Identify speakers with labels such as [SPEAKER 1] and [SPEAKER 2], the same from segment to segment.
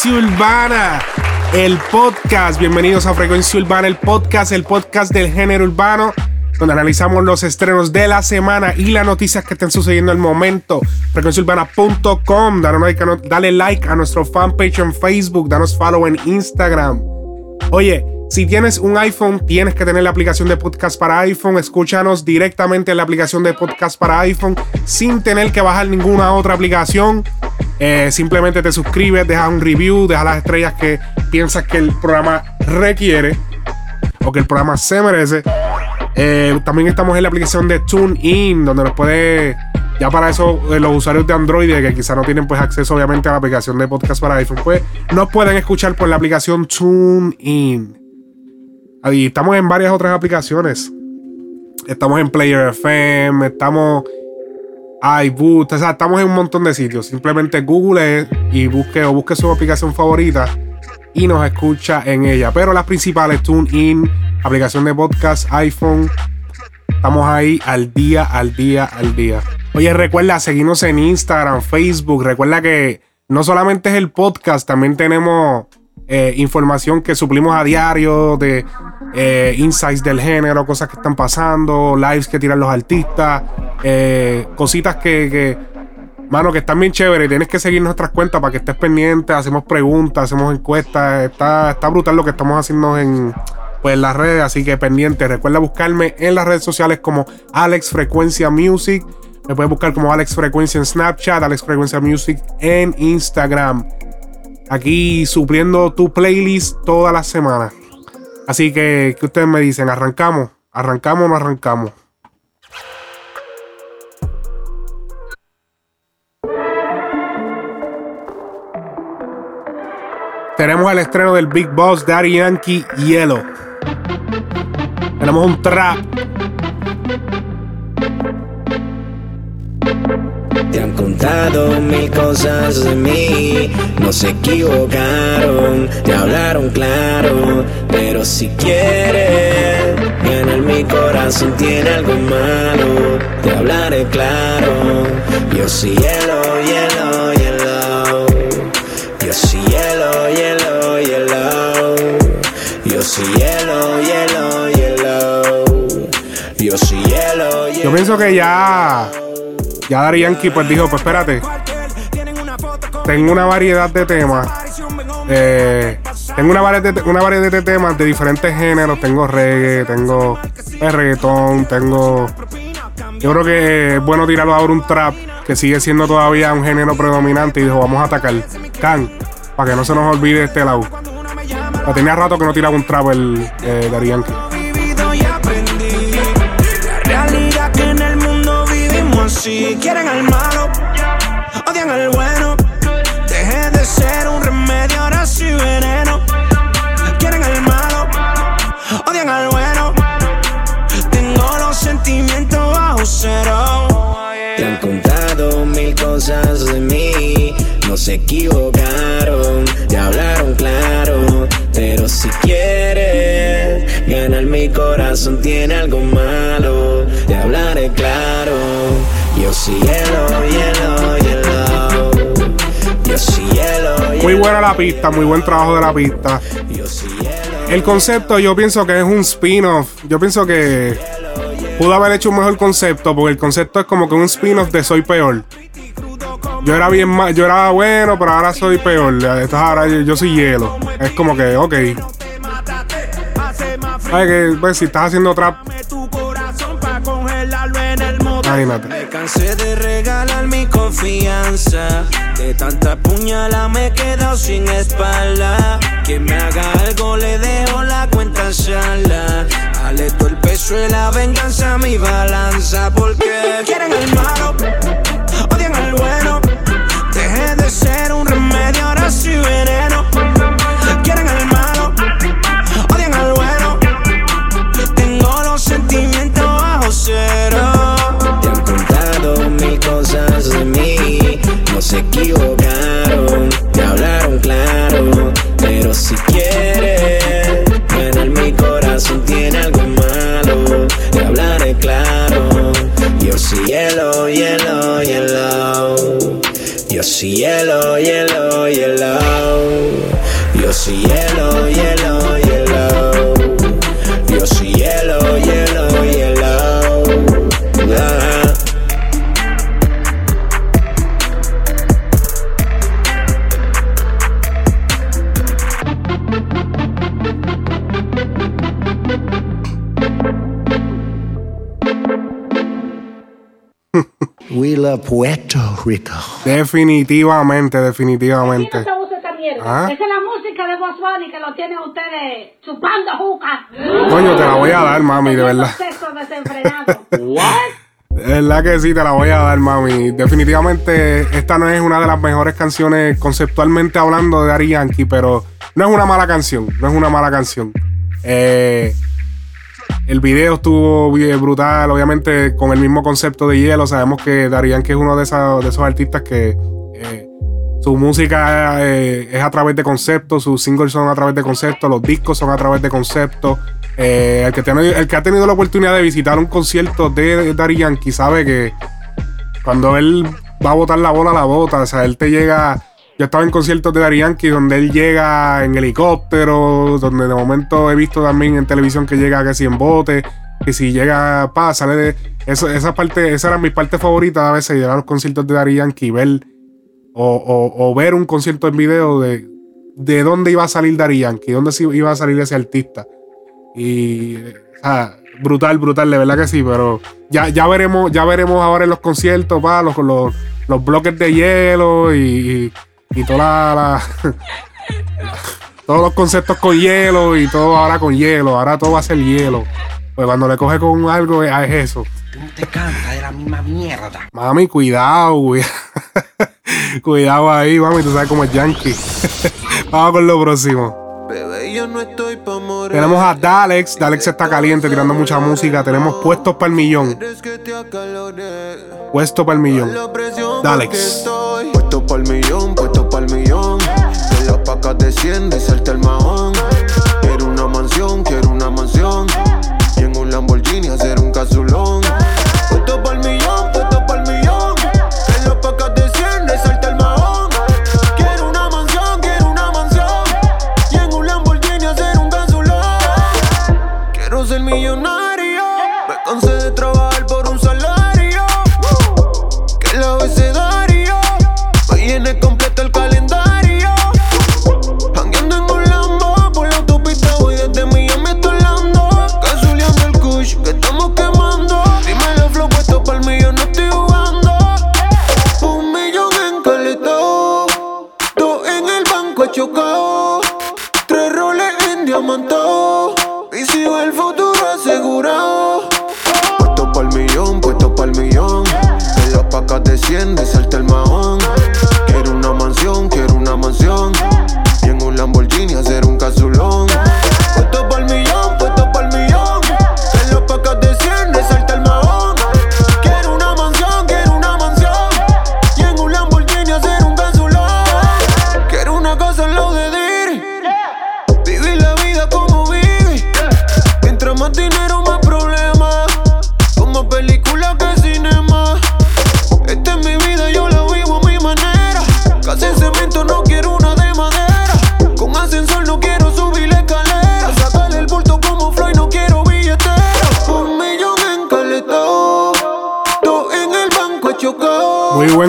[SPEAKER 1] Frecuencia Urbana, el podcast. Bienvenidos a Frecuencia Urbana, el podcast, el podcast del género urbano, donde analizamos los estrenos de la semana y las noticias que estén sucediendo al momento. Frecuenciaurbana.com, dale like, a, dale like a nuestro fanpage en Facebook, danos follow en Instagram. Oye, si tienes un iPhone, tienes que tener la aplicación de podcast para iPhone. Escúchanos directamente en la aplicación de podcast para iPhone sin tener que bajar ninguna otra aplicación. Eh, simplemente te suscribes, dejas un review, dejas las estrellas que piensas que el programa requiere o que el programa se merece. Eh, también estamos en la aplicación de TuneIn, donde nos puede. Ya para eso, eh, los usuarios de Android que quizá no tienen pues acceso obviamente a la aplicación de podcast para iPhone, pues nos pueden escuchar por la aplicación TuneIn. Y estamos en varias otras aplicaciones. Estamos en Player FM, estamos iBoost, o sea, estamos en un montón de sitios. Simplemente google y busque o busque su aplicación favorita y nos escucha en ella. Pero las principales, TuneIn, aplicación de podcast, iPhone. Estamos ahí al día, al día, al día. Oye, recuerda seguirnos en Instagram, Facebook. Recuerda que no solamente es el podcast, también tenemos eh, información que suplimos a diario de eh, insights del género, cosas que están pasando, lives que tiran los artistas, eh, cositas que, mano, que están bien chéveres. Tienes que seguir nuestras cuentas para que estés pendiente. Hacemos preguntas, hacemos encuestas. Está, está brutal lo que estamos haciendo en, pues, las redes, así que pendiente. Recuerda buscarme en las redes sociales como Alex Frecuencia Music. Me puedes buscar como Alex Frecuencia en Snapchat, Alex Frecuencia Music en Instagram. Aquí supliendo tu playlist toda la semana. Así que, ¿qué ustedes me dicen? ¿Arrancamos? ¿Arrancamos o no arrancamos? Tenemos el estreno del Big Boss Daddy Yankee Yellow. Tenemos un trap.
[SPEAKER 2] Te han contado mil cosas de mí, no se equivocaron, te hablaron claro, pero si quieres ganar mi corazón tiene algo malo, te hablaré claro. Yo soy hielo, hielo, hielo. Yo soy hielo, hielo, hielo. Yo soy hielo, hielo, hielo. Yo soy hielo, hielo.
[SPEAKER 1] Yo pienso que ya. Ya Daddy Yankee pues dijo, pues espérate. Tengo una variedad de temas. Eh, tengo una variedad, de, una variedad de temas de diferentes géneros. Tengo reggae, tengo reggaetón, tengo. Yo creo que es bueno tirarlo ahora un trap que sigue siendo todavía un género predominante. Y dijo, vamos a atacar. Can, para que no se nos olvide este lado. Ya tenía rato que no tiraba un trap el eh, Yankee.
[SPEAKER 3] Quieren al malo, odian al bueno. Deje de ser un remedio, ahora soy veneno. Quieren al malo, odian al bueno. Tengo los sentimientos bajo cero.
[SPEAKER 2] Te han contado mil cosas de mí, no se equivocaron, te hablaron claro, pero si quieres ganar mi corazón tiene algo malo, te hablaré claro. Yo soy hielo, hielo, hielo. Yo soy hielo, hielo.
[SPEAKER 1] Muy buena la pista, muy buen trabajo de la pista.
[SPEAKER 2] Yo soy hielo.
[SPEAKER 1] El concepto yo pienso que es un spin-off. Yo pienso que pudo haber hecho un mejor concepto porque el concepto es como que un spin-off de Soy Peor. Yo era bien mal, yo era bueno, pero ahora soy peor. Entonces ahora yo, yo soy hielo. Es como que, ok. ¿Sabes que pues, si estás haciendo trap,
[SPEAKER 4] Me cansé de regalar mi confianza. De tanta puñalada me he quedado sin espalda. Quien me haga algo le dejo la cuenta sala. Dale todo el peso de la venganza mi balanza. Porque quieren el malo, odian el bueno. Dejé de ser un remedio, ahora soy veneno.
[SPEAKER 5] Soy hielo, hielo, hielo. Yo soy hielo, hielo, hielo.
[SPEAKER 6] We love Puerto Rico.
[SPEAKER 1] Definitivamente, definitivamente. Ah.
[SPEAKER 7] Esa es la música de Boss Bunny que lo tienen ustedes chupando juca.
[SPEAKER 1] Coño, te la voy a dar, mami, de verdad.
[SPEAKER 7] Desenfrenado.
[SPEAKER 1] De verdad que sí, te la voy a dar, mami. Definitivamente, esta no es una de las mejores canciones conceptualmente hablando de Ari Yankee, pero no es una mala canción. No es una mala canción. Eh, el video estuvo brutal, obviamente con el mismo concepto de hielo. Sabemos que Daddy Yankee es uno de, esos- de esos artistas que eh, su música eh, es a través de conceptos, sus singles son a través de conceptos, los discos son a través de conceptos. Eh, el, que ha tenido la oportunidad de visitar un concierto de Daddy Yankee sabe que cuando él va a botar la bola, la bota. O sea, él te llega. Yo estaba en conciertos de Daddy Yankee donde él llega en helicóptero, donde de momento he visto también en televisión que llega casi en bote, que si llega, pa, esa parte, esa era mi parte favorita a veces, ir a los conciertos de Daddy Yankee ver. O, o- o ver un concierto en video de, de dónde iba a salir Daddy Yankee, dónde iba a salir ese artista. Y. O sea, brutal, brutal, de verdad que sí, pero ya, ya veremos, ya veremos ahora en los conciertos, pa, los, los, los bloques de hielo y, y, y toda la, la- todos los conceptos con hielo y todo ahora con hielo, ahora todo va a ser hielo. Pues cuando le coge con algo es es eso.
[SPEAKER 6] No te cantas de la misma mierda.
[SPEAKER 1] Mami, cuidado, güey. cuidado ahí, mami, tú sabes cómo es Yankee. Vamos con lo próximo.
[SPEAKER 4] Bebé, yo no estoy pa' morir.
[SPEAKER 1] Tenemos a Dalex, Dalex está caliente tirando mucha música. Tenemos puestos para el millón. Puesto para el millón. Dalex.
[SPEAKER 4] Puesto pa'l millón, puesto pa'l millón. Que las pacas desciende y salta el mahón. Cansé de trabajar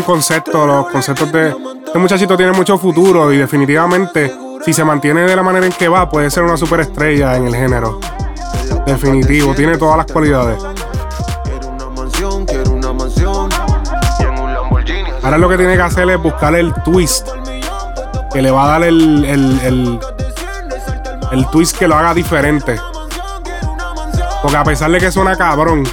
[SPEAKER 4] chocado.
[SPEAKER 1] Muy buen concepto. Los conceptos de este muchachito tiene mucho futuro y definitivamente, si se mantiene de la manera en que va, puede ser una superestrella en el género. Definitivo, tiene todas las cualidades. Ahora lo que tiene que hacer es buscar el twist que le va a dar el, el, el, el twist que lo haga diferente. Porque a pesar de que suena cabrón,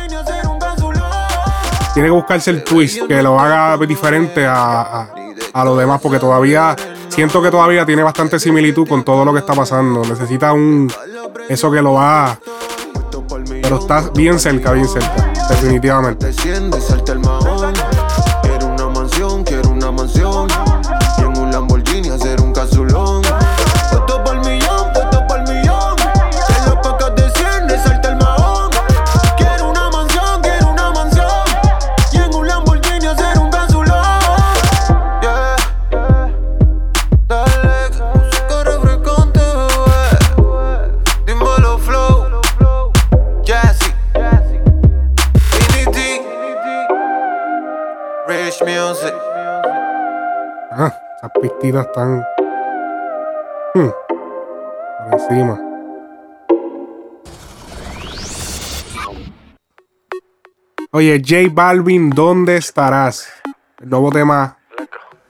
[SPEAKER 1] tiene que buscarse el twist que lo haga diferente a, a, a lo demás. Porque todavía siento que todavía tiene bastante similitud con todo lo que está pasando. Necesita un. Eso que lo va. Pero está bien cerca, bien cerca. Definitivamente. Están. hmm, por encima. Oye, J Balvin, ¿dónde estarás? El nuevo tema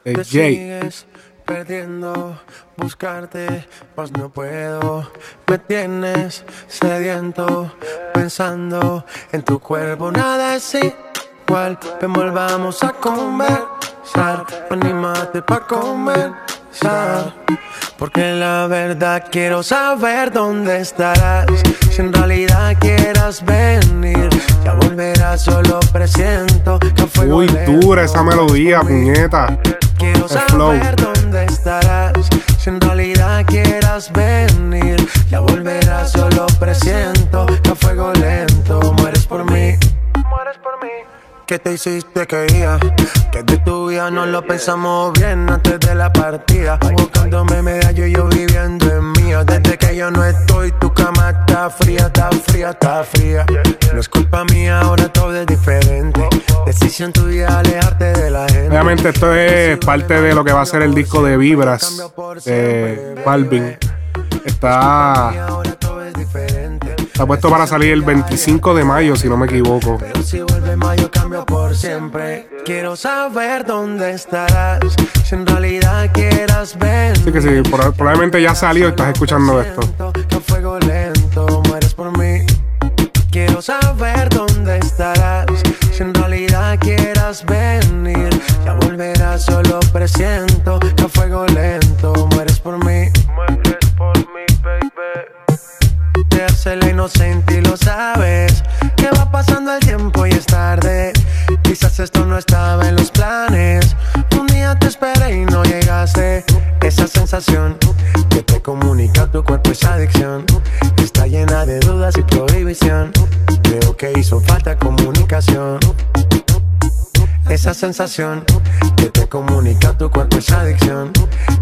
[SPEAKER 1] de
[SPEAKER 5] sigues perdiendo, buscarte, pues no puedo. Me tienes sediento, pensando en tu cuerpo. Nada es igual, ven, volvamos a conversar. Anímate pa' conversar. Porque la verdad quiero saber dónde estarás. Si en realidad quieras venir, ya volverás, solo presiento que a fuego
[SPEAKER 1] Uy, dura esa melodía, puñeta.
[SPEAKER 5] Quiero
[SPEAKER 1] El flow.
[SPEAKER 5] saber dónde estarás. Si en realidad quieras venir, ya volverás. Solo presiento que a fuego lento mueres ¿Qué te hiciste que iba? Que de tu vida no lo pensamos bien antes de la partida. Buscándome medallo y yo viviendo en mía. Desde que yo no estoy, tu cama está fría, está fría, está fría. No es culpa mía, ahora todo es diferente. Decisión tuya alejarte de la gente.
[SPEAKER 1] Obviamente esto es parte de lo que va a ser el disco de Vibras de Balvin. Está, está puesto para salir el 25 de mayo, si no me equivoco.
[SPEAKER 5] Pero si vuelve mayo cambio por siempre. Quiero saber dónde estarás. Si en realidad quieras ver.
[SPEAKER 1] Así que sí, probablemente ya salió y estás escuchando esto.
[SPEAKER 5] Que fuego lento mueres por mí. Quiero saber dónde estarás. Si en realidad quieras venir, ya volverás. Solo presiento que fuego lento mueres la inocente y lo sabes. Que va pasando el tiempo y es tarde. Quizás esto no estaba en los planes. Un día te esperé y no llegaste. Esa sensación que te comunica tu cuerpo es adicción. Está llena de dudas y prohibición. Creo que hizo falta comunicación. Esa sensación que te comunica tu cuerpo es adicción.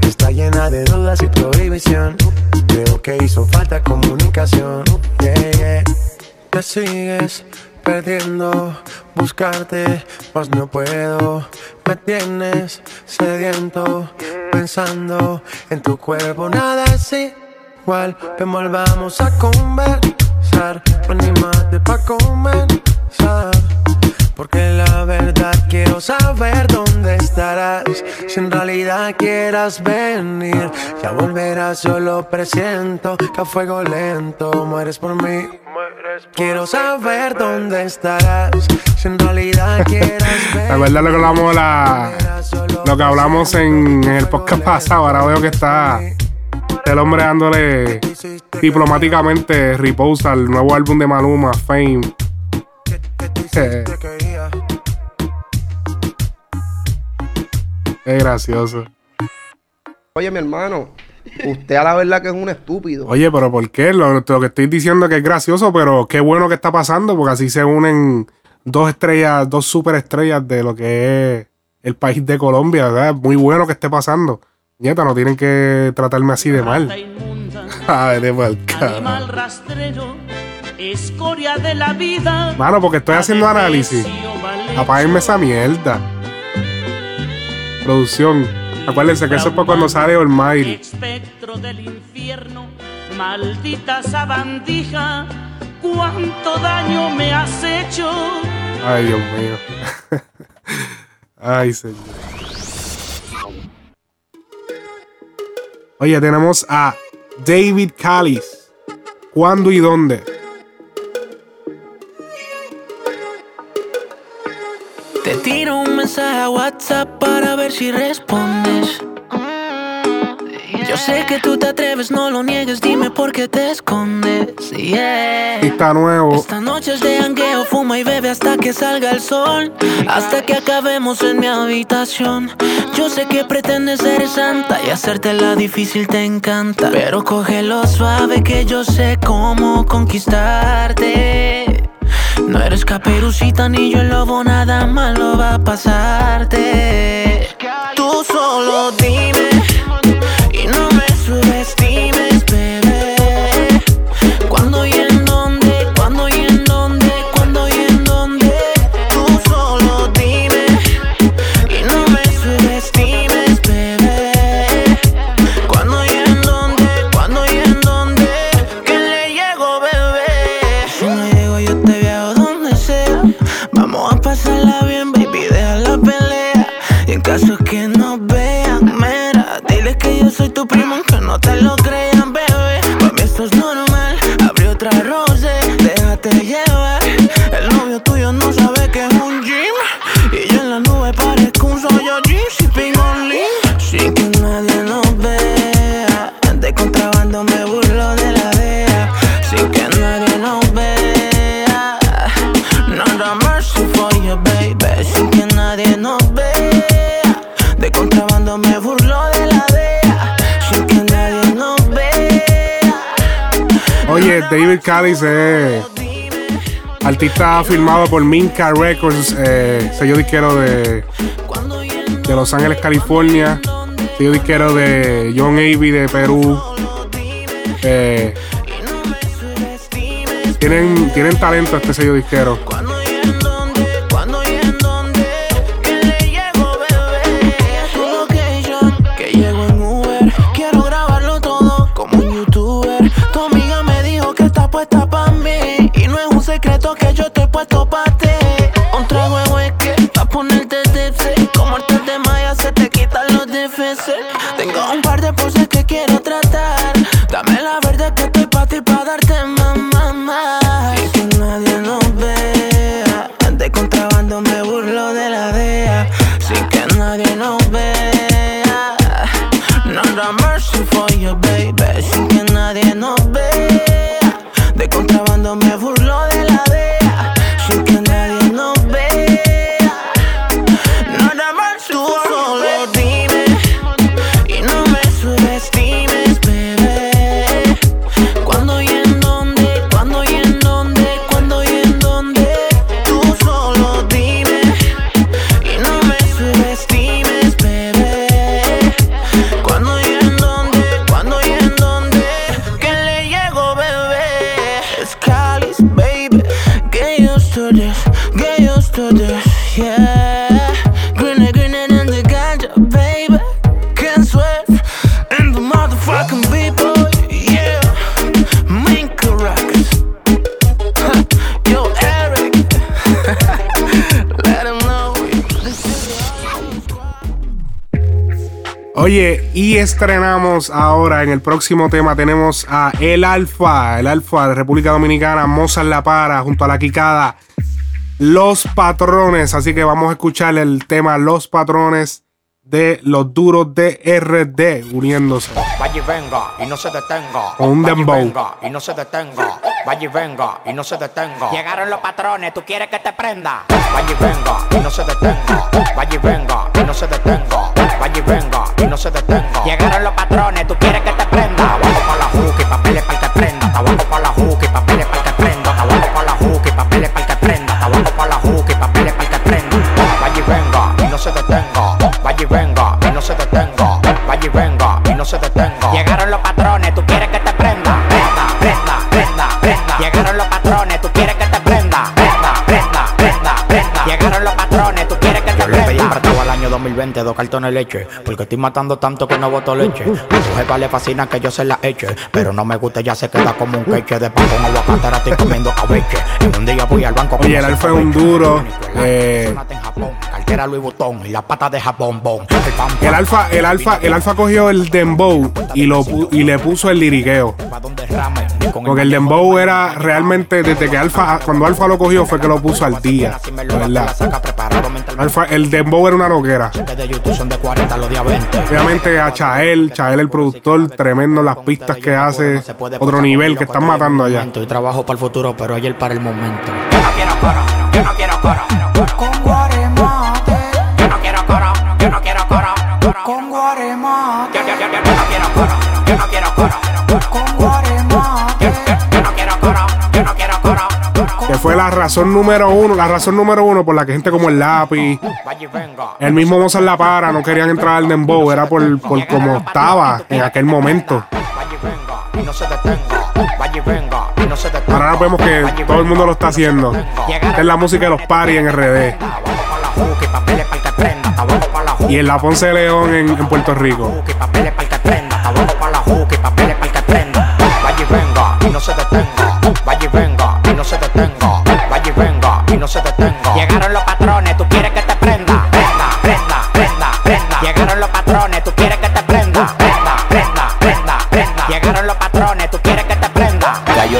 [SPEAKER 5] Está llena de dudas y prohibición. Creo que hizo falta comunicación. Yeah. Te sigues perdiendo, buscarte, pues no puedo. Me tienes sediento, pensando en tu cuerpo. Nada es igual, ven, volvamos a conversar. Anímate pa' comenzar. Porque la verdad quiero saber dónde estarás. Si en realidad quieras venir, ya volverás. Solo presiento que a fuego lento mueres por mí. Quiero saber dónde estarás. Si en realidad quieras venir.
[SPEAKER 1] La verdad lo que hablamos la, lo que hablamos en, en el podcast pasado, ahora veo que está el hombre dándole diplomáticamente repose al nuevo álbum de Maluma, Fame. Es gracioso.
[SPEAKER 8] Oye, mi hermano, usted a la verdad que es un estúpido.
[SPEAKER 1] Oye, pero ¿por qué? Lo, lo que estoy diciendo es que es gracioso, pero qué bueno que está pasando, porque así se unen dos estrellas, dos superestrellas de lo que es el país de Colombia, ¿verdad? Muy bueno que esté pasando. Nieta, no tienen que tratarme así de mal. Ay, de mal,
[SPEAKER 9] Animal rastrero, escoria de la vida.
[SPEAKER 1] Mano, porque estoy haciendo análisis. Apáguenme esa mierda. Producción. Acuérdense que eso es para cuando sale Olmail.
[SPEAKER 9] Espectro cuánto daño me has hecho.
[SPEAKER 1] Ay, Dios mío. Ay, señor. Oye, tenemos a David Callis. ¿Cuándo y dónde?
[SPEAKER 10] Te tiro un mensaje a WhatsApp para ver si respondes. Yo sé que tú te atreves, no lo niegues, dime por qué te escondes. Yeah.
[SPEAKER 1] Está nuevo.
[SPEAKER 10] Esta noche es de hangueo, fuma y bebe hasta que salga el sol. Hasta que acabemos en mi habitación. Yo sé que pretendes ser santa y hacértela difícil te encanta. Pero cógelo suave que yo sé cómo conquistarte. No eres caperucita ni yo el lobo, nada malo va a pasarte. Tú solo dime
[SPEAKER 1] David Callis es artista firmado por Minka Records, eh, sello disquero de, de Los Ángeles, California, sello disquero de John Avey de Perú. Eh, tienen, tienen talento este sello disquero.
[SPEAKER 10] Que yo estoy puesto pa'
[SPEAKER 1] Oye, y estrenamos ahora en el próximo tema tenemos a El Alfa, el Alfa de República Dominicana, Mozart La Para, junto a la Quicada, Los Patrones. Así que vamos a escuchar el tema Los Patrones de los duros de RD uniéndose.
[SPEAKER 11] Vaya y venga y no se detenga.
[SPEAKER 1] Con un
[SPEAKER 11] Vaya y
[SPEAKER 1] dembow.
[SPEAKER 11] venga y no se detenga. Vaya y venga y no se detenga. Llegaron los patrones, tú quieres que te prenda. Vaya y venga y no se detenga. Vaya y venga y no se detenga. Vaya y venga y no se detenga. Llegaron los patrones, tú quieres que te prenda. Tabaco pa' la juca y papeles para que prenda. Tabaco pa' la juca y papeles para y venga y no se detenga. Vaya y venga y no se detenga. Llegaron los patrones, tú quieres que te prenda. Prenda, prenda, prenda, prenda. Llegaron los patrones, tú quieres que te prenda. Prenda, prenda, prenda, prenda. Llegaron los patrones, tú quieres que te prenda. pedí prestado al año 2020 dos cartones de leche. Porque estoy matando tanto que no boto leche. A su jefa le fascina que yo se la eche. Pero no me gusta, ya se queda como un queche. De pan con aguacate, ahora estoy comiendo cabeche. Y un día voy al banco.
[SPEAKER 1] Oye, el Alfa es un duro. eh,
[SPEAKER 11] cartera Louis Vuitton y la pata de Japón, bon. El
[SPEAKER 1] alfa, el alfa, el alfa cogió el dembow y lo y le puso el liriqueo. Porque el dembow era realmente desde que alfa, cuando alfa lo cogió fue que lo puso al día. verdad. Alfa, el dembow era una roquera.
[SPEAKER 11] de YouTube son de 40 los días 20.
[SPEAKER 1] Obviamente a Chael, Chael el productor, tremendo las pistas que hace, otro nivel que están matando allá.
[SPEAKER 11] Y trabajo para el futuro, pero ayer para el momento.
[SPEAKER 10] Yo no quiero coro. Con guaremate. Yo no quiero coro. Con guaremate. Yo, yo, yo, yo no quiero coro. Yo no quiero coro. Con guaremate. Yo, yo, yo no quiero coro. Yo no quiero coro.
[SPEAKER 1] Que fue la razón número uno, la razón número uno por la que gente como el lápiz, el mismo Mozart La Para no querían entrar al dembow, era por, por cómo estaba en aquel momento. Ahora vemos que todo el mundo lo está haciendo. Esta es la música de los parties en RD. Y en la Ponce de León en, en Puerto Rico.
[SPEAKER 11] Abajo para la juca y papeles para el que prenda. Vaya y venga. Y no se detenga. Vaya y venga. Y no se detenga. Vaya y venga. Y no se detenga. Llegaron los patrones. Tú quieres que te prenda. Prenda, prenda, prenda, prenda. Llegaron los patrones. Tú quieres que te prenda. Prenda, prenda, prenda, prenda. Llegaron los patrones.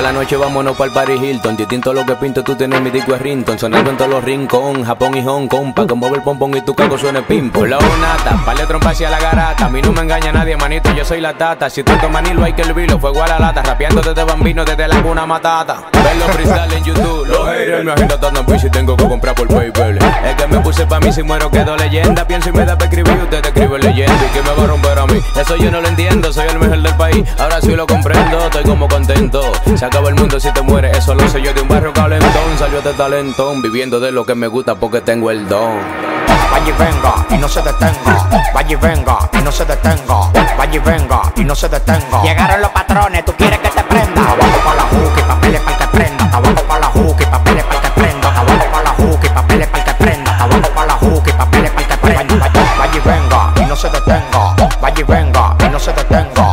[SPEAKER 12] La noche, vámonos para el Paris Hilton. Distinto a lo que pinto, tú tienes mi disco es Rinton. Sonando en todos los rincón, Japón y Hong Kong. Pa' que mueve el pompón y tu caco suene pim. Por la nata, pale trompa hacia la garata. A mí no me engaña nadie, manito, yo soy la tata. Si tú tomas Manilo, hay que el vilo, fuego a la lata. Rapeando desde bambino, desde la cuna matata. Ver los freestyle en YouTube, los haters me agenda tanto en bici, tengo que comprar por PayPal. Es que me puse pa' mí, si muero quedo leyenda. Pienso y me da pa' escribir, usted escribe leyenda. ¿Y que me va a romper a mí? Eso yo no lo entiendo, soy el mejor del país. Ahora sí lo comprendo, estoy como contento. Acaba el mundo si te mueres, eso lo sé yo de un barrio calentón. Salió de talentón, viviendo de lo que me gusta porque tengo el don.
[SPEAKER 11] Vaya y venga y no se detenga. Vaya y venga y no se detenga. Vaya y venga y no se detenga. Llegaron los patrones, tú quieres que te prenda. Abajo para la juca y papeles para que prenda. Abajo para la juca y papeles para que prenda. Abajo para la juca y papeles para que prenda. Abajo para la juca y papeles para que prenda. Vaya y venga y no se detenga. Vaya y venga y no se detenga.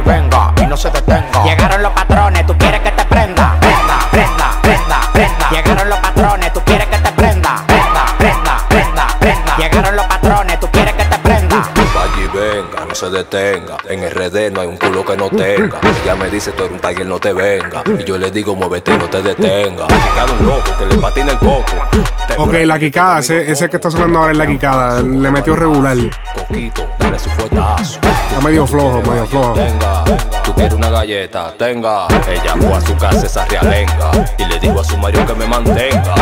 [SPEAKER 11] Vaya y venga y no se detenga. Llegaron los patrones, tú quieres que te prenda. Prenda, prenda, prenda, prenda. Llegaron los patrones, tú quieres que te prenda. Prenda, prenda, prenda, prenda. Llegaron los patrones, tú quieres que te prenda.
[SPEAKER 12] Vaya y venga, no se detenga. En RD no hay un culo que no tenga. Ella me dice, tú eres un tiger, no te venga. Y yo le digo, muévete, no te detenga. Cada un loco que le patina el coco.
[SPEAKER 1] Ok, la quicada, ese, ese que está sonando ahora es la quicada. Le metió regular.
[SPEAKER 12] Coquito, dale su fuetazo.
[SPEAKER 1] Está medio flojo, medio flojo.
[SPEAKER 12] Tenga, tú quieres una galleta, tenga. Ella fue a su casa esa realenga. Y le dijo a su marido que me mantenga.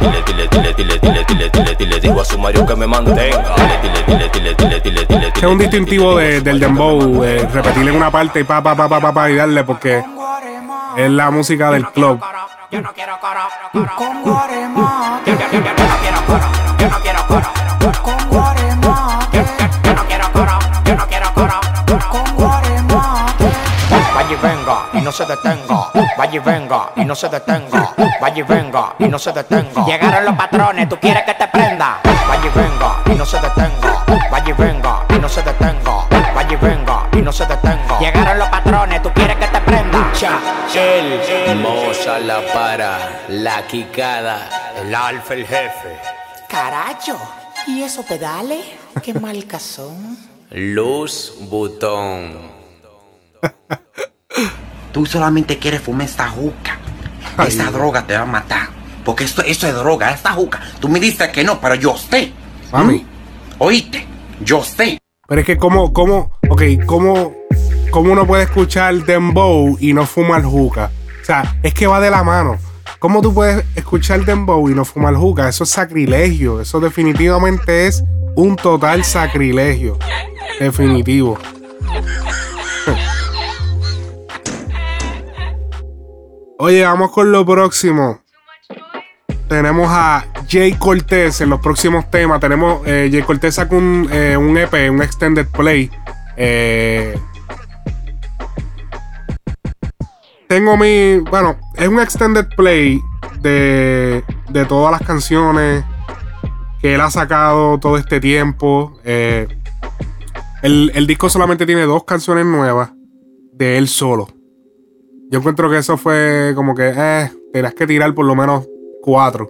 [SPEAKER 12] Dile, dile, dile, dile, dile, dile, dile, dile, dijo a su marido que me mantenga. Dile, dile, dile, dile, dile,
[SPEAKER 1] es un distintivo de- del dembow, eh, repetirle en una parte y pa, pa, pa, pa, pa, pa, y darle porque es la música del club.
[SPEAKER 10] Con guaremate. Yo, yo, yo, yo no quiero coro. Yo no quiero coro. Con guaremate. Yo, yo, yo no quiero coro. Yo no quiero coro. Con guaremate.
[SPEAKER 11] Vaya y venga y no se detenga. Vaya y venga y no se detenga. Vaya y venga y no se detenga. Llegaron los patrones, tú quieres que te prenda. Vaya y venga y no se detenga. Vaya y venga y no se detenga. Vaya y venga y no se detenga. Llegaron los patrones, tú quieres que te prenda.
[SPEAKER 12] El Moza la para, la quicada.
[SPEAKER 11] El alfa, el jefe.
[SPEAKER 13] Caracho, ¿y esos pedales? ¿Qué marcas son?
[SPEAKER 12] Luz Butón.
[SPEAKER 6] Tú solamente quieres fumar esta juca. Esa droga te va a matar. Porque esto, esto es droga, esta juca. Tú me dices que no, pero yo sé.
[SPEAKER 1] Mami.
[SPEAKER 6] Oíste, yo sé.
[SPEAKER 1] Pero es que como, como, ok, como, como uno puede escuchar dembow y no fumar juca. O sea, es que va de la mano. ¿Cómo tú puedes escuchar dembow y no fumar juca? Eso es sacrilegio. Eso definitivamente es un total sacrilegio. Definitivo. Oye, vamos con lo próximo. Tenemos a Jay Cortez en los próximos temas. Tenemos eh, Jay Cortez sacó un, eh, un EP, un extended play. Eh, tengo mi. Bueno, es un extended play de, de todas las canciones que él ha sacado todo este tiempo. Eh, el, el disco solamente tiene dos canciones nuevas de él solo. Yo encuentro que eso fue como que, eh, tenías que tirar por lo menos cuatro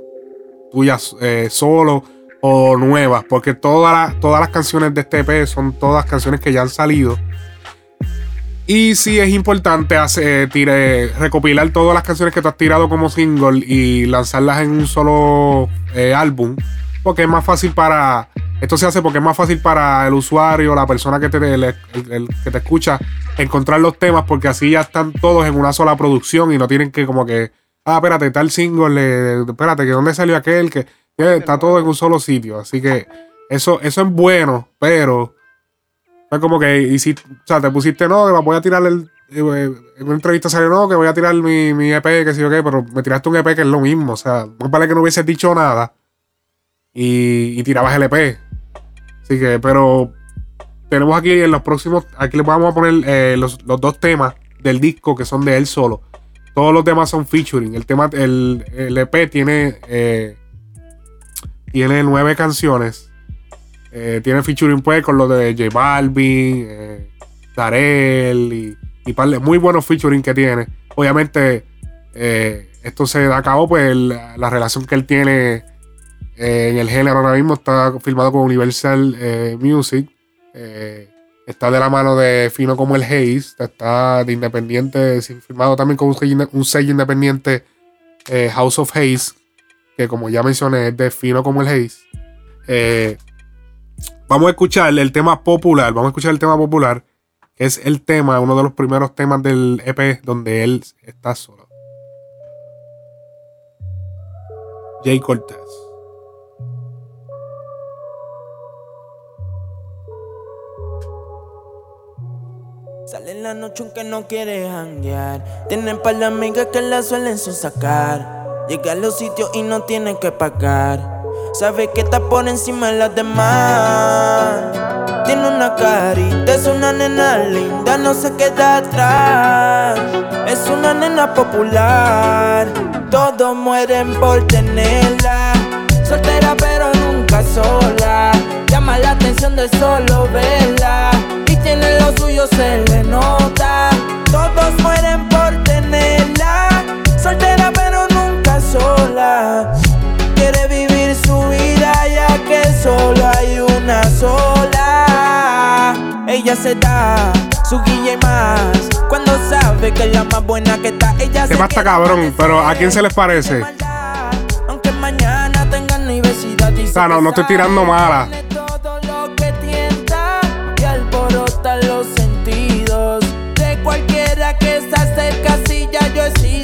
[SPEAKER 1] tuyas eh, solo. o nuevas, porque todas las- todas las canciones de este EP son todas canciones que ya han salido. Y sí es importante hacer, tire- recopilar todas las canciones que tú has tirado como single y lanzarlas en un solo eh, álbum. Porque es más fácil para. Esto se hace porque es más fácil para el usuario, la persona que te, el- que te escucha, encontrar los temas, porque así ya están todos en una sola producción y no tienen que, como que. Ah, espérate, tal single, eh, espérate, que dónde salió aquel, que está todo en un solo sitio. Así que eso, eso es bueno, pero. Es como que, si, o sea, te pusiste, no, que voy a tirar el. eh, En una entrevista salió, no, que voy a tirar mi, mi EP, que sé yo qué, pero me tiraste un EP que es lo mismo. O sea, no vale que no hubieses dicho nada y, y tirabas el EP. Así que, pero tenemos aquí en los próximos, aquí les vamos a poner eh, los, los dos temas del disco que son de él solo. Todos los temas son featuring. El tema, el, el EP tiene, eh, tiene nueve canciones. Eh, tiene featuring pues con los de J Balvin, eh, Darel y, y par muy buenos featuring que tiene. Obviamente, esto se da a cabo, pues la relación que él tiene en el género ahora mismo está filmado con Universal eh, Music. Eh, está de la mano de Fino como el Haze. Está de independiente, sí, firmado también con un sello, independiente eh, House of Haze. Que como ya mencioné, es de Fino como el Haze. Vamos a escuchar el tema popular. Vamos a escuchar el tema popular. Es el tema, uno de los primeros temas del EP donde él está solo. Jay Cortez.
[SPEAKER 10] La noche aunque no quiere janguear. Tienen par de amigas que la suelen sacar. Llega a los sitios y no tienen que pagar. Sabe que está por encima de las demás. Tiene una carita, es una nena linda, no se queda atrás. Es una nena popular. Todos mueren por tenerla. Soltera pero nunca sola. Llama la atención de solo verla. Y tiene lo suyo, se le nota. Todos mueren por tenerla. Soltera pero nunca sola. Quiere vivir su vida ya que solo hay una sola. Ella se da su guilla y más. Cuando sabe que es la más buena que está, ella se
[SPEAKER 1] está cabrón, pero ¿a quién se les parece?
[SPEAKER 10] aunque mañana tenga universidad y
[SPEAKER 1] O sea, no, no estoy tirando mala.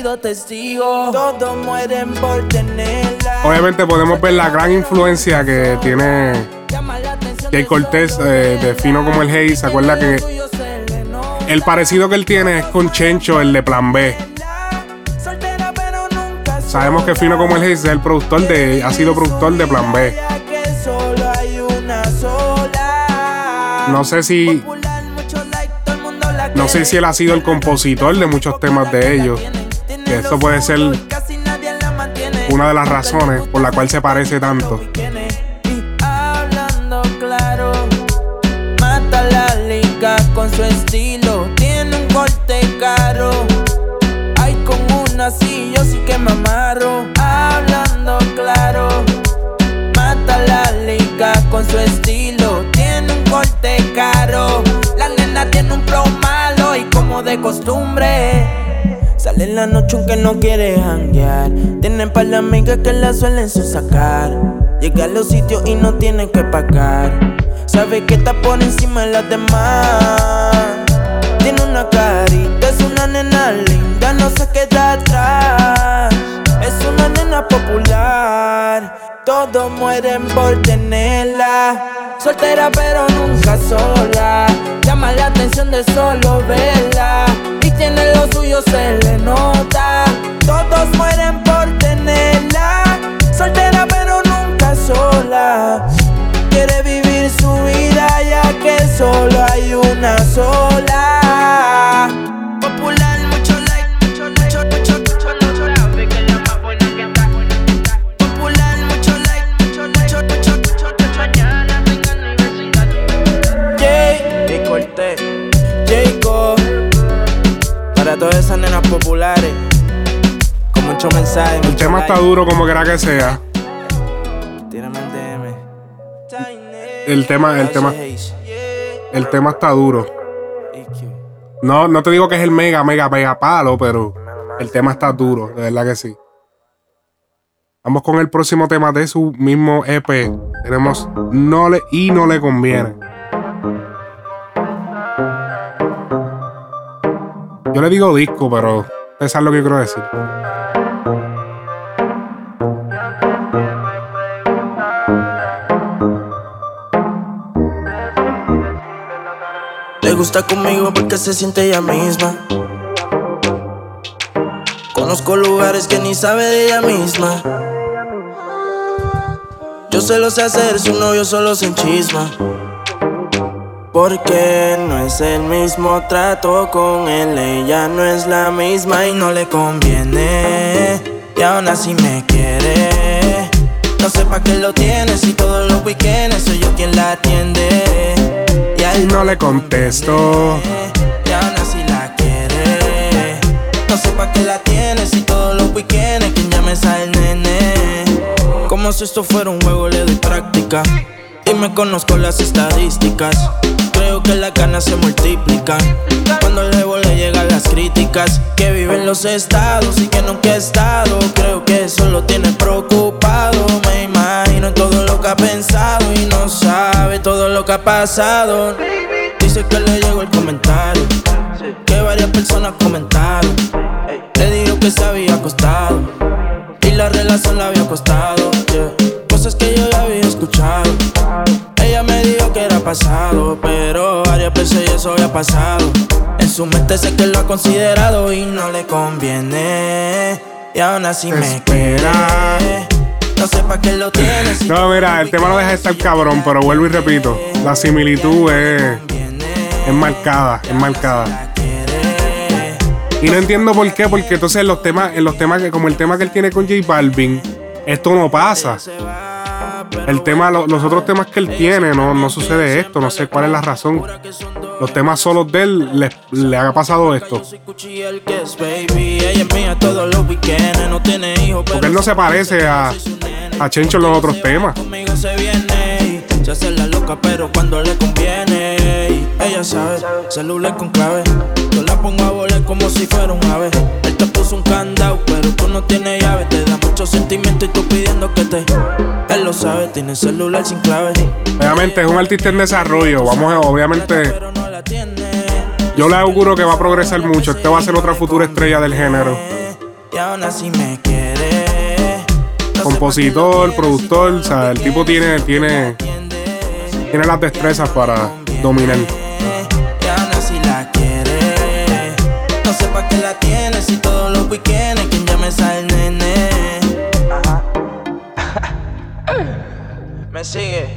[SPEAKER 10] Sido testigo. Todos mueren por tenerla.
[SPEAKER 1] Obviamente podemos ver la gran influencia que tiene Jay Cortés eh, de Fino como el Haze. ¿Se acuerda que el parecido que él tiene es con Chencho, el de Plan B? Sabemos que Fino como el Haze es el productor de, ha sido productor de Plan B. No sé si, no sé si él ha sido el compositor de muchos temas de ellos. Que eso puede ser una de las razones por la cual se parece tanto.
[SPEAKER 10] Con su estilo. Tiene un corte caro. Ay, con una así yo sí que me amarro. Hablando claro, mata la liga con su estilo. Tiene un corte caro. La nena tiene un flow malo y como de costumbre. En la noche aunque no quiere janguear. Tienen par de amigas que la suelen sacar. Llega a los sitios y no tiene que pagar. Sabe que está por encima de las demás. Tiene una carita, es una nena linda, no se queda atrás. Es una nena popular. Todos mueren por tenerla. Soltera pero nunca sola. Llama la atención de solo verla. Y tiene lo suyo, se le nota. Todos mueren por tenerla. Soltera pero nunca sola. Quiere vivir su vida ya que solo hay una sola. Todas esas nenas populares, con mucho mensaje.
[SPEAKER 1] El tema está duro como quiera que sea.
[SPEAKER 10] Tírame el DM.
[SPEAKER 1] el tema, el tema, el tema está duro. No, no te digo que es el mega, mega, mega palo, pero el tema está duro, de verdad que sí. Vamos con el próximo tema de su mismo EP. Tenemos No le y no le conviene. Yo le digo disco, pero eso es lo que quiero decir.
[SPEAKER 10] Le gusta conmigo porque se siente ella misma. Conozco lugares que ni sabe de ella misma. Yo se lo sé hacer, su novio solo se enchisma. Porque no es el mismo trato con él, ella no es la misma y no le conviene. Y aún así me quiere. No sé pa' qué lo tiene si todos los weekends soy yo quien la atiende. Y a
[SPEAKER 1] Y
[SPEAKER 10] él
[SPEAKER 1] no le contesto.
[SPEAKER 10] y aún así la quiere. No sé pa' qué la tiene si todos los weekends quien llame es al nene. Como si esto fuera un juego, le doy práctica. Y me conozco las estadísticas. Creo que las ganas se multiplican. Cuando el jevo le llegan las críticas. Que vive en los estados y que nunca ha estado. Creo que eso lo tiene preocupado. Me imagino en todo lo que ha pensado. Y no sabe todo lo que ha pasado. Dice que le llegó el comentario. Que varias personas comentaron. Le digo que se había acostado. Y la relación la había costado. Cosas que yo ya había escuchado. Pasado. Pero varias veces ya eso había pasado. En su mente sé que lo ha considerado y no le conviene. Y aún así me quiere. No sé pa' qué lo tiene. si
[SPEAKER 1] No, mira, el tema no deja de estar cabrón, pero vuelvo y repito. La similitud es, es marcada, es marcada. Y no entiendo por qué, porque entonces en los temas, en los temas que, como el tema que él tiene con J Balvin, esto no pasa. El tema, lo- los otros temas que él tiene, no, no sucede esto, no sé cuál es la razón. Los temas solos de él le, le ha pasado esto. Porque él no se parece a, a Chencho en los otros temas.
[SPEAKER 10] Se hace la loca, pero cuando le conviene. Ella sabe, celular con clave. Yo la pongo a volar como si fuera un ave. Él te puso un candado, pero tú no tienes llave. Te da mucho sentimiento y tú pidiendo que te. Él lo sabe, tiene celular sin clave.
[SPEAKER 1] Obviamente es un artista en desarrollo. Vamos a, obviamente. Yo le auguro que va a progresar mucho. Este va a ser otra futura estrella del género.
[SPEAKER 10] Y aún así me quiere.
[SPEAKER 1] Compositor, productor, o sea, el tipo tiene, tiene, tiene las destrezas para dominar.
[SPEAKER 10] Y aún así la quiere. No sé pa' qué la tiene si todos los weekends quien llame es al nene. Me sigue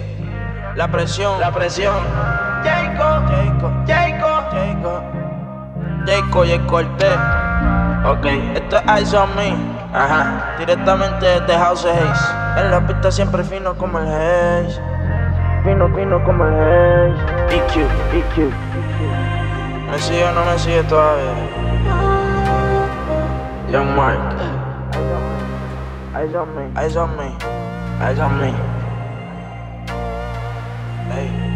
[SPEAKER 10] la presión, la presión. Jacob, Jacob, Jacob, Jacob, Jacob el Cortés. Ok, esto es Eyes on Me. Ajá, directamente desde House of Haze. En la pista siempre fino como el Haze. Fino, fino como el Haze. EQ, EQ. ¿Me sigue o no me sigue todavía? Young Mark. Eyes on me. Eyes on me. Eyes on me. Hey.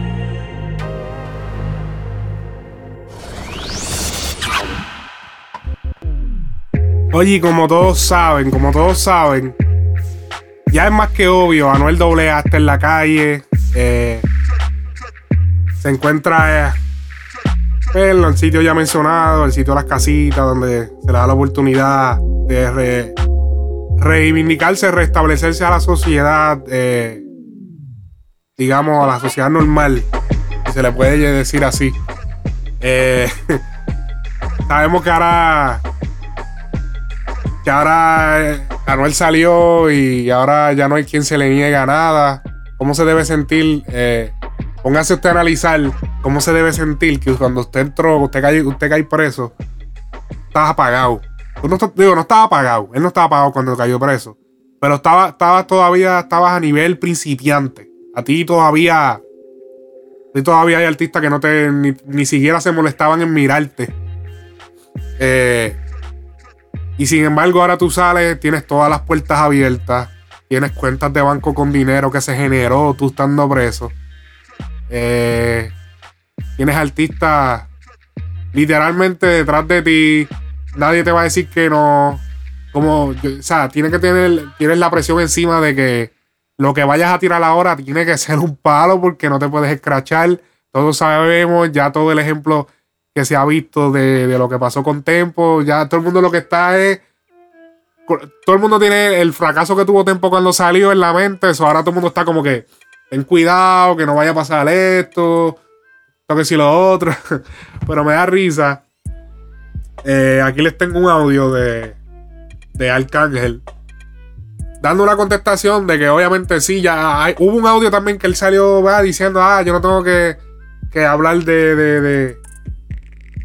[SPEAKER 1] Oye, como todos saben, como todos saben, ya es más que obvio, Anuel AA está en la calle. Eh, se encuentra eh, en el sitio ya mencionado, el sitio de las casitas, donde se le da la oportunidad de re- reivindicarse, restablecerse a la sociedad, eh, digamos, a la sociedad normal, si se le puede decir así. Eh, sabemos que ahora que ahora eh, Anuel salió y ahora ya no hay quien se le niega nada. ¿Cómo se debe sentir? Eh, póngase usted a analizar cómo se debe sentir que cuando usted entró, usted cae, usted cae preso, estaba apagado. No, digo, no estaba apagado. Él no estaba apagado cuando cayó preso. Pero estaba, estaba todavía, estabas a nivel principiante. A ti todavía. Todavía hay artistas que no te ni, ni siquiera se molestaban en mirarte. Eh, y sin embargo, ahora tú sales, tienes todas las puertas abiertas, tienes cuentas de banco con dinero que se generó tú estando preso. Eh, tienes artistas literalmente detrás de ti. Nadie te va a decir que no. Como, o sea, tienes que tener, tienes la presión encima de que lo que vayas a tirar ahora tiene que ser un palo porque no te puedes escrachar. Todos sabemos ya todo el ejemplo que se ha visto de, de lo que pasó con Tempo. Ya todo el mundo lo que está es. Todo el mundo tiene el fracaso que tuvo Tempo cuando salió en la mente. Eso ahora todo el mundo está como que. Ten cuidado, que no vaya a pasar esto. Esto que si lo otro. Pero me da risa. Eh, aquí les tengo un audio de, de Arcángel. Dando una contestación de que obviamente sí, ya hubo un audio también que él salió va, diciendo, ah, yo no tengo que, que hablar de, de, de,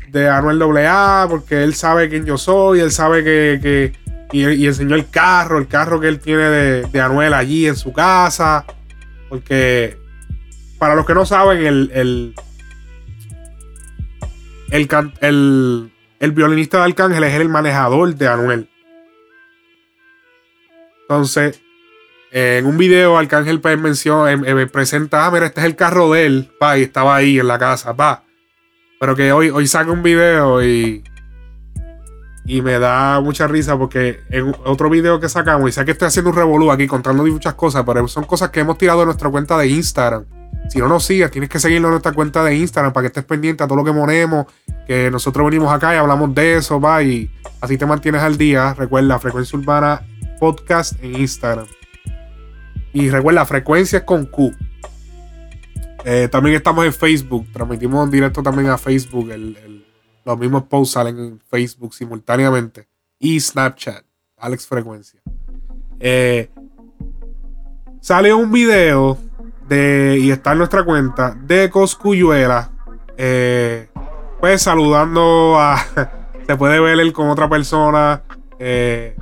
[SPEAKER 1] de Anuel AA porque él sabe quién yo soy, él sabe que, que- y, y enseñó el carro, el carro que él tiene de, Anuel allí en su casa, porque para los que no saben, el, el, el, el, violinista de Arcángel es el manejador de Anuel. Entonces, en un video, Arcángel pues, menciona, em- em, presenta, ah, mira, este es el carro de él, pa, y estaba ahí en la casa, pa. Pero que hoy, hoy saca un video y. Y me da mucha risa porque en otro video que sacamos, y sé que estoy haciendo un revolú aquí contando muchas cosas, pero son cosas que hemos tirado de nuestra cuenta de Instagram. Si no nos sigues, tienes que seguirlo en nuestra cuenta de Instagram para que estés pendiente a todo lo que ponemos, que nosotros venimos acá y hablamos de eso, va, y así te mantienes al día. Recuerda, Frecuencia Urbana Podcast en Instagram. Y recuerda, frecuencias con Q. Eh, también estamos en Facebook, transmitimos en directo también a Facebook. el- los mismos posts salen en Facebook simultáneamente. Y Snapchat, Alex Frecuencia. Eh, sale un video de, y está en nuestra cuenta de Coscuyuela. eh, pues saludando a. Se puede ver él con otra persona. eh,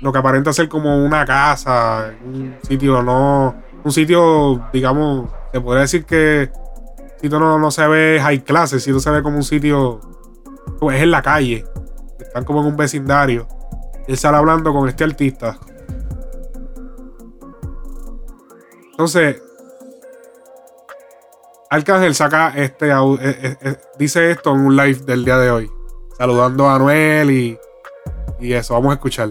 [SPEAKER 1] lo que aparenta ser como una casa. Un sitio no. Un sitio, digamos. Se podría decir que. El sitio no, no se ve high class. El sitio se ve como un sitio. Pues es en la calle. Están como en un vecindario. Él sale hablando con este artista. Entonces, Arcángel saca este eh, eh, eh, dice esto en un live del día de hoy, saludando a Anuel y, y eso. Vamos a escuchar.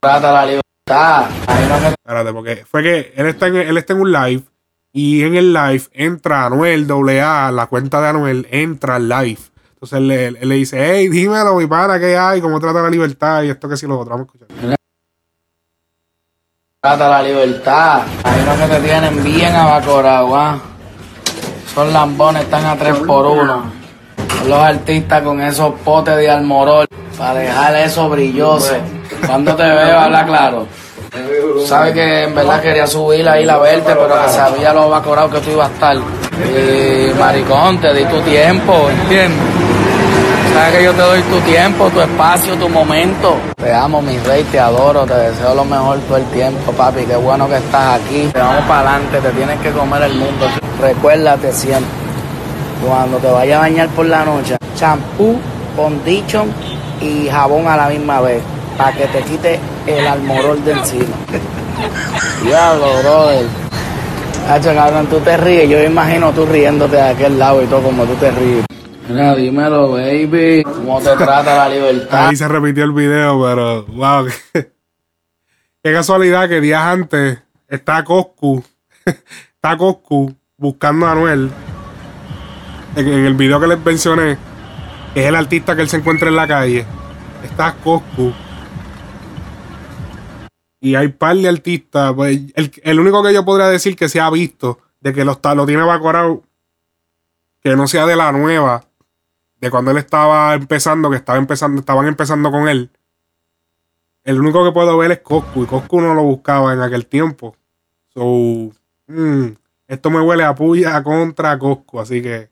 [SPEAKER 14] Trata la libertad.
[SPEAKER 1] Espérate, porque fue que él está, en, él está en un live y en el live entra Anuel AA, la cuenta de Anuel entra al live. Entonces él, le- él le dice, hey, dímelo, mi pana, ¿qué hay? ¿Cómo trata la libertad? Y esto que sí lo otro. Vamos a escuchar.
[SPEAKER 14] trata la libertad. Ahí no que te tienen bien abacorado, ¿ah? Son lambones, están a 3 por 1 Los artistas con esos potes de almorol para dejar eso brilloso. Cuando te veo, habla claro. Sabes que en verdad quería subir ahí la verte, pero que sabía lo abacorado que tú ibas a estar. Y maricón, te di tu tiempo, ¿entiendes? Sabes que yo te doy tu tiempo, tu espacio, tu momento. Te amo, mi rey, te adoro, te deseo lo mejor todo el tiempo, papi. Qué bueno que estás aquí. Te vamos para adelante, te tienes que comer el mundo. Recuérdate siempre, cuando te vayas a bañar por la noche, champú, condition y jabón a la misma vez, para que te quite el almorol de encima. Diablo, brother. Hacho, cabrón, tú te ríes, yo me imagino tú riéndote de aquel lado y todo como tú te ríes. Mira, dímelo, baby. ¿Cómo te trata la libertad?
[SPEAKER 1] Ahí se repitió el video, pero wow. Qué, casualidad que días antes está Coscu. Está Coscu buscando a Anuel. En, en el video que les mencioné, es el artista que él se encuentra en la calle. Está Coscu. Y hay par de artistas. pues, el, el único que yo podría decir que se ha visto de que lo, está, lo tiene evacuado, que no sea de la nueva, de cuando él estaba empezando, que estaba empezando, estaban empezando con él. El único que puedo ver es Coscu, y Coscu no lo buscaba en aquel tiempo. So, mm, esto me huele a puya contra Coscu, así que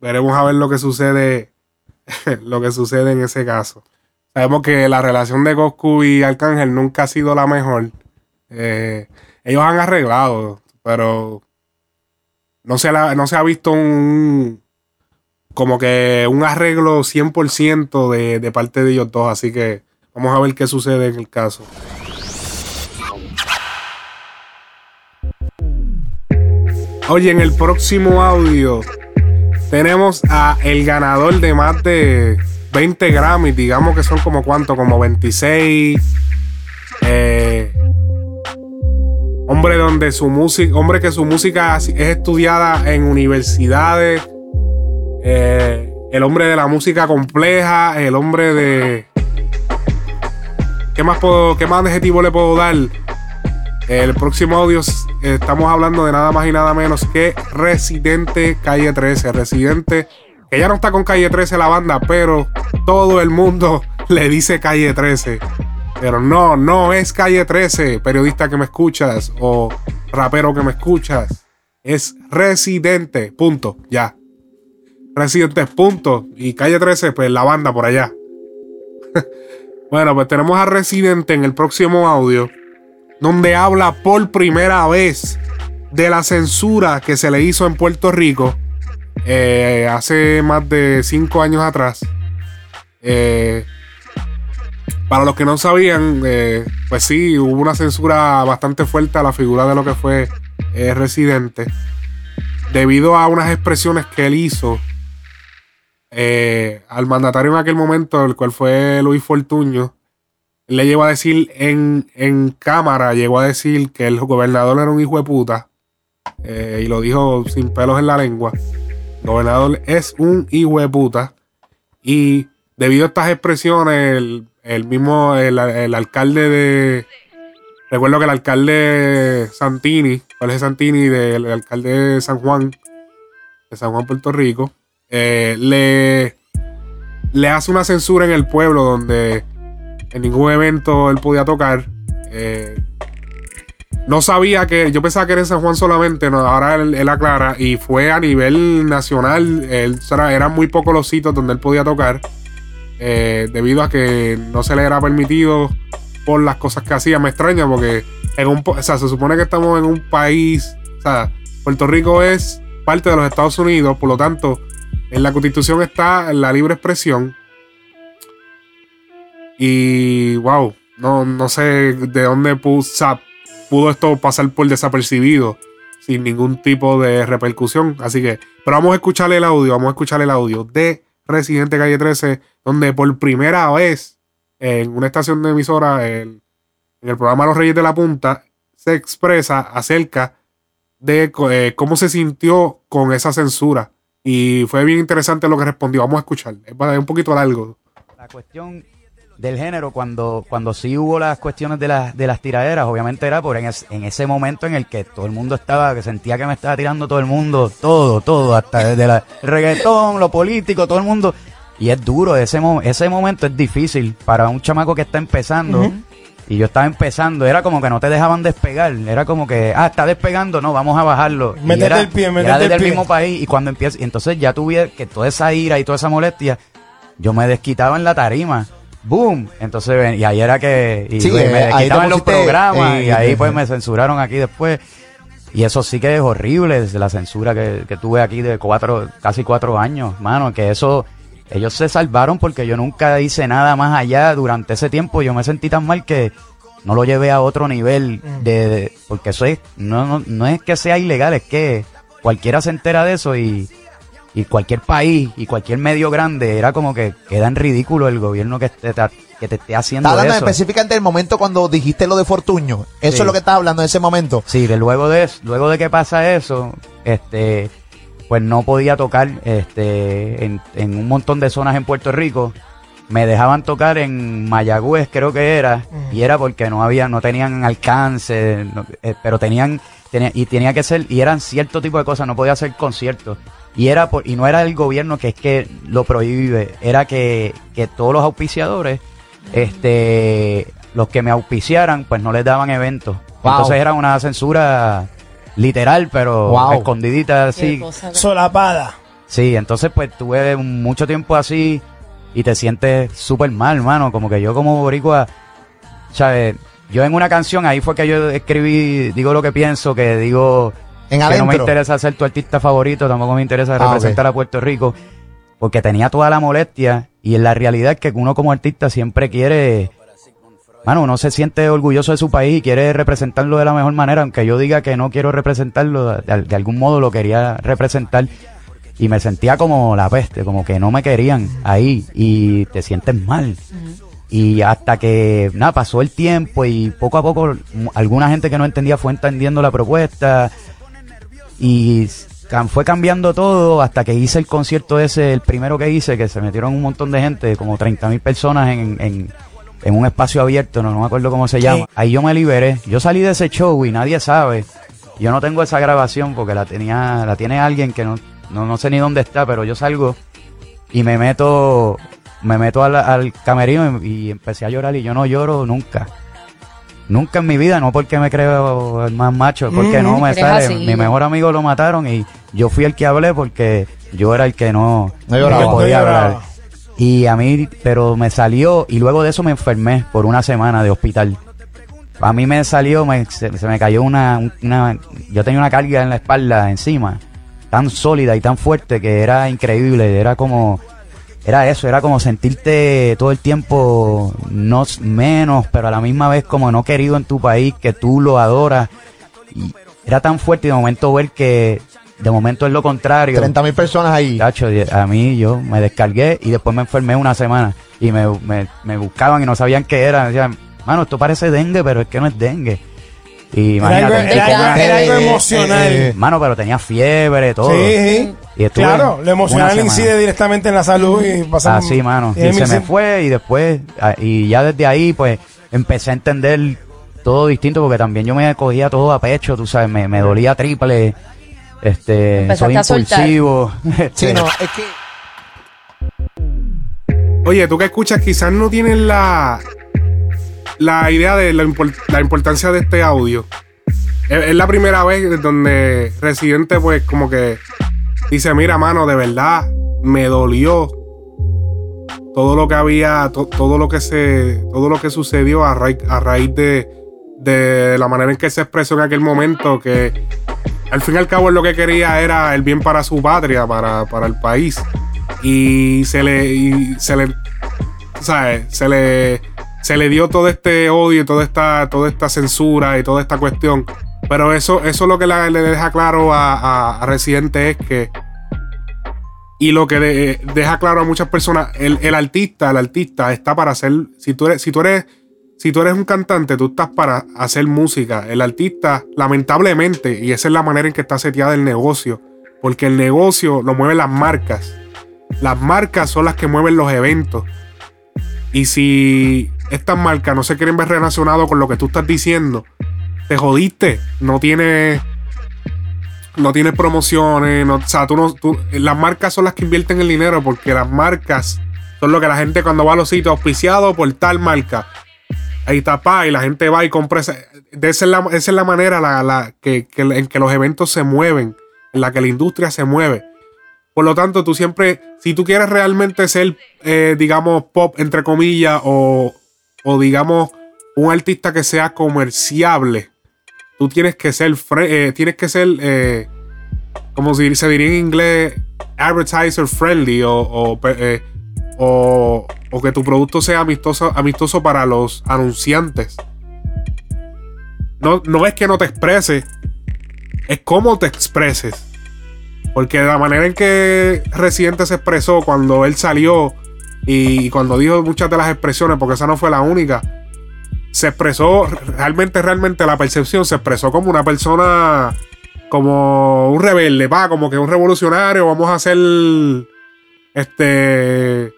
[SPEAKER 1] veremos a ver lo que sucede, lo que sucede en ese caso. Sabemos que la relación de Coscu y Arcángel nunca ha sido la mejor. Eh, ellos han arreglado, pero no se, la- no se ha visto un como que un arreglo 100% de, de parte de ellos dos. Así que vamos a ver qué sucede en el caso. Oye, en el próximo audio tenemos a el ganador de más de 20 Grammys, digamos que son como cuánto, como 26. Eh, hombre donde su música, hombre que su música es estudiada en universidades. Eh, el hombre de la música compleja, el hombre de. ¿Qué más puedo, qué más adjetivo le puedo dar? El próximo audio estamos hablando de nada más y nada menos que Residente Calle 13. Residente, ya no está con Calle 13 la banda, pero todo el mundo le dice Calle 13. Pero no, no es Calle 13, periodista que me escuchas o rapero que me escuchas. Es Residente, punto, ya. Residente, punto. Y Calle 13, pues la banda por allá. bueno, pues tenemos a Residente en el próximo audio donde habla por primera vez de la censura que se le hizo en Puerto Rico eh, hace más de cinco años atrás. Eh, para los que no sabían, eh, pues sí, hubo una censura bastante fuerte a la figura de lo que fue Residente, debido a unas expresiones que él hizo al mandatario en aquel momento, el cual fue Luis Fortuño, le llegó a decir en, cámara, llegó a decir que el gobernador era un hijo de puta. Eh, y lo dijo sin pelos en la lengua. El gobernador es un hijo de puta. Y debido a estas expresiones, el, mismo, el, alcalde de. Recuerdo que el alcalde Santini, Jorge Santini, del alcalde de San Juan, de San Juan, Puerto Rico, eh, le, le hace una censura en el pueblo donde en ningún evento él podía tocar. Eh, no sabía que, yo pensaba que era en San Juan solamente, ahora él, aclara, y fue a nivel nacional, él, eran muy pocos los sitios donde él podía tocar, eh, debido a que no se le era permitido por las cosas que hacía. Me extraña porque en un, se supone que estamos en un país, o sea, Puerto Rico es parte de los Estados Unidos, por lo tanto, en la constitución está la libre expresión, y wow, no, no sé de dónde pudo esto pasar por desapercibido sin ningún tipo de repercusión. Así que, pero vamos a escuchar el audio, vamos a escuchar el audio de Residente Calle 13, donde por primera vez en una estación de emisora, en el programa Los Reyes de la Punta, se expresa acerca de eh, cómo se sintió con esa censura. Y fue bien interesante lo que respondió. Vamos a escuchar. Es un poquito largo.
[SPEAKER 15] La cuestión del género, cuando, cuando sí hubo las cuestiones de, las de las tiraderas, obviamente era por en, ese momento en el que todo el mundo estaba, que sentía que me estaba tirando todo el mundo, todo, todo, hasta desde la, reggaetón, lo político, todo el mundo. Y es duro, ese, ese momento es difícil para un chamaco que está empezando. Y yo estaba empezando, era como que no te dejaban despegar, era como que, ah, está despegando, no, vamos a bajarlo.
[SPEAKER 1] Métete el pie, métete
[SPEAKER 15] era desde
[SPEAKER 1] el,
[SPEAKER 15] el mismo país y cuando empieza, y entonces ya tuve que toda esa ira y toda esa molestia, yo me desquitaba en la tarima boom. Entonces, y ahí era que y,
[SPEAKER 16] sí, eh, ahí
[SPEAKER 15] quitaban los programas
[SPEAKER 16] eh,
[SPEAKER 15] y ahí pues me censuraron aquí después. Y eso sí que es horrible, desde la censura que, que tuve aquí de cuatro, casi cuatro años, mano, que eso, ellos se salvaron porque yo nunca hice nada más allá durante ese tiempo. Yo me sentí tan mal que no lo llevé a otro nivel de, de- porque eso es, no, no, no es que sea ilegal, es que cualquiera se entera de eso y, y cualquier país y cualquier medio grande era como que queda en ridículo el gobierno que te, que te esté haciendo
[SPEAKER 16] Estás hablando
[SPEAKER 15] eso.
[SPEAKER 16] específicamente del momento cuando dijiste lo de Fortuño. Eso
[SPEAKER 15] Sí.
[SPEAKER 16] es lo que estás hablando en ese momento.
[SPEAKER 15] Sí, de luego de eso- luego de que pasa eso, este, pues no podía tocar, este, en, en un montón de zonas en Puerto Rico. Me dejaban tocar en Mayagüez, creo que era, y era porque no había, no tenían alcance, no- eh, pero tenían, tenía- y tenía que ser, y eran cierto tipo de cosas, no podía hacer conciertos. Y era por, y no era el gobierno que es que lo prohíbe, era que, que todos los auspiciadores, este, los que me auspiciaran, pues no les daban eventos.
[SPEAKER 16] Wow.
[SPEAKER 15] Entonces era una censura literal, pero
[SPEAKER 16] Wow.
[SPEAKER 15] escondidita así.
[SPEAKER 17] Solapada.
[SPEAKER 15] Sí, entonces pues tuve mucho tiempo así y te sientes súper mal, hermano. Como que yo como boricua, ¿sabes? Yo en una canción, ahí fue que yo escribí, digo lo que pienso, que digo
[SPEAKER 16] En
[SPEAKER 15] que no me interesa ser tu artista favorito, tampoco me interesa
[SPEAKER 16] Ah,
[SPEAKER 15] representar a Puerto Rico, porque tenía toda la molestia y en la realidad es que uno como artista siempre quiere Mano, uno se siente orgulloso de su país y quiere representarlo de la mejor manera, aunque yo diga que no quiero representarlo, de, de algún modo lo quería representar y me sentía como la peste, como que no me querían ahí y te sientes mal. Y hasta que, nada, pasó el tiempo y poco a poco alguna gente que no entendía fue entendiendo la propuesta y fue cambiando todo hasta que hice el concierto ese, el primero que hice, que se metieron un montón de gente, como 30 mil personas en, en, en un espacio abierto, no, no me acuerdo cómo se llama. Ahí yo me liberé. Yo salí de ese show y nadie sabe. Yo no tengo esa grabación porque la tenía, la tiene alguien que no, no, no sé ni dónde está, pero yo salgo y me meto, me meto al, al camerino y, y empecé a llorar y yo no lloro nunca. Nunca en mi vida, no porque me creo el más macho, porque no me sale.
[SPEAKER 17] así.
[SPEAKER 15] Mi mejor amigo lo mataron y yo fui el que hablé porque yo era el que no,
[SPEAKER 16] No
[SPEAKER 15] el
[SPEAKER 16] lloraba.
[SPEAKER 15] que podía
[SPEAKER 16] No
[SPEAKER 15] hablar. Y a mí, pero me salió y luego de eso me enfermé por una semana de hospital. A mí me salió, me- se, se me cayó una, una, yo tenía una carga en la espalda encima, tan sólida y tan fuerte que era increíble, era como, era eso, era como sentirte todo el tiempo no menos, pero a la misma vez como no querido en tu país, que tú lo adoras. Y era tan fuerte y de momento ver que de momento es lo contrario.
[SPEAKER 16] 30 mil personas ahí.
[SPEAKER 15] Tacho, a mí yo me descargué y después me enfermé una semana y me, me, me buscaban y no sabían qué era. Me decían, mano, esto parece dengue, pero es que no es dengue. Y
[SPEAKER 1] Era algo-
[SPEAKER 15] imagínate.
[SPEAKER 1] era
[SPEAKER 15] y
[SPEAKER 1] algo-
[SPEAKER 15] como-
[SPEAKER 1] era algo emocional.
[SPEAKER 15] Mano, pero tenía fiebre, todo.
[SPEAKER 1] Sí, sí.
[SPEAKER 15] Y estuve
[SPEAKER 1] Claro, lo emocional incide directamente en la salud y pasamos.
[SPEAKER 15] Así, mano.
[SPEAKER 1] y
[SPEAKER 15] se me fue y después, ah, y ya desde ahí, pues, empecé a entender todo distinto porque también yo me cogía todo a pecho, tú sabes, me, me dolía triple, este, soy
[SPEAKER 17] Empezaste
[SPEAKER 15] impulsivo.
[SPEAKER 16] Sí,
[SPEAKER 15] este,
[SPEAKER 16] no, es que
[SPEAKER 1] Oye, tú que escuchas, quizás no tienes la, la idea de la importancia de este audio. Es, es la primera vez donde Residente, pues, como que dice: Mira, mano, de verdad, me dolió todo lo que había, to- todo lo que se, todo lo que sucedió a raíz, a raíz de, de la manera en que se expresó en aquel momento, que al fin y al cabo lo que quería era el bien para su patria, para, para el país. Y se le, y se le, ¿sabes? Se le, se le dio todo este odio, toda esta, toda esta censura y toda esta cuestión. Pero eso, eso lo que le deja claro a, a- Residente es que y lo que de- deja claro a muchas personas, el, el artista, el artista está para hacer, si tú eres, si tú eres, si tú eres un cantante, tú estás para hacer música. El artista, lamentablemente, y esa es la manera en que está seteada el negocio, porque el negocio lo mueven las marcas. Las marcas son las que mueven los eventos. Y si estas marcas no se quieren ver relacionadas con lo que tú estás diciendo, te jodiste. No tienes no tienes promociones, o sea, tú no, tú- las marcas son las que invierten el dinero porque las marcas son lo que la gente cuando va a los sitios auspiciados por tal marca, ahí está pa, y la gente va y compra esa, esa, es la, esa es la manera la, la- que, que- en que los eventos se mueven, en la que la industria se mueve. Por lo tanto, tú siempre, si tú quieres realmente ser, eh, digamos, pop, entre comillas, o, o digamos, un artista que sea comerciable, tú tienes que ser, eh, tienes que ser, eh, como se diría en inglés, advertiser friendly eh, o- o que tu producto sea amistoso, amistoso para los anunciantes. No, no es que no te expreses, es cómo te expreses. Porque la manera en que Residente se expresó cuando él salió y cuando dijo muchas de las expresiones, porque esa no fue la única, se expresó realmente, realmente la percepción se expresó como una persona, como un rebelde, va, como que un revolucionario, vamos a hacer, este,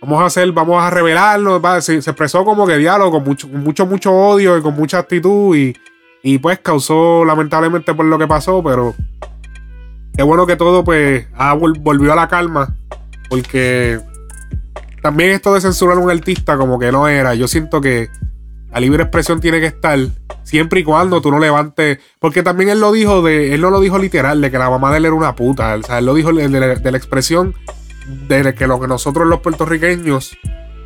[SPEAKER 1] vamos a hacer, vamos a rebelarnos, va, se, expresó como que diálogo, con mucho, mucho, mucho odio y con mucha actitud y, y pues causó lamentablemente por lo que pasó, pero qué bueno que todo pues vol- volvió a la calma, porque también esto de censurar a un artista como que no era, yo siento que la libre expresión tiene que estar siempre y cuando tú no levantes. Porque también él lo dijo de. Él no lo dijo literal, de que la mamá de él era una puta. O sea, él lo dijo de, la expresión de que lo que nosotros los puertorriqueños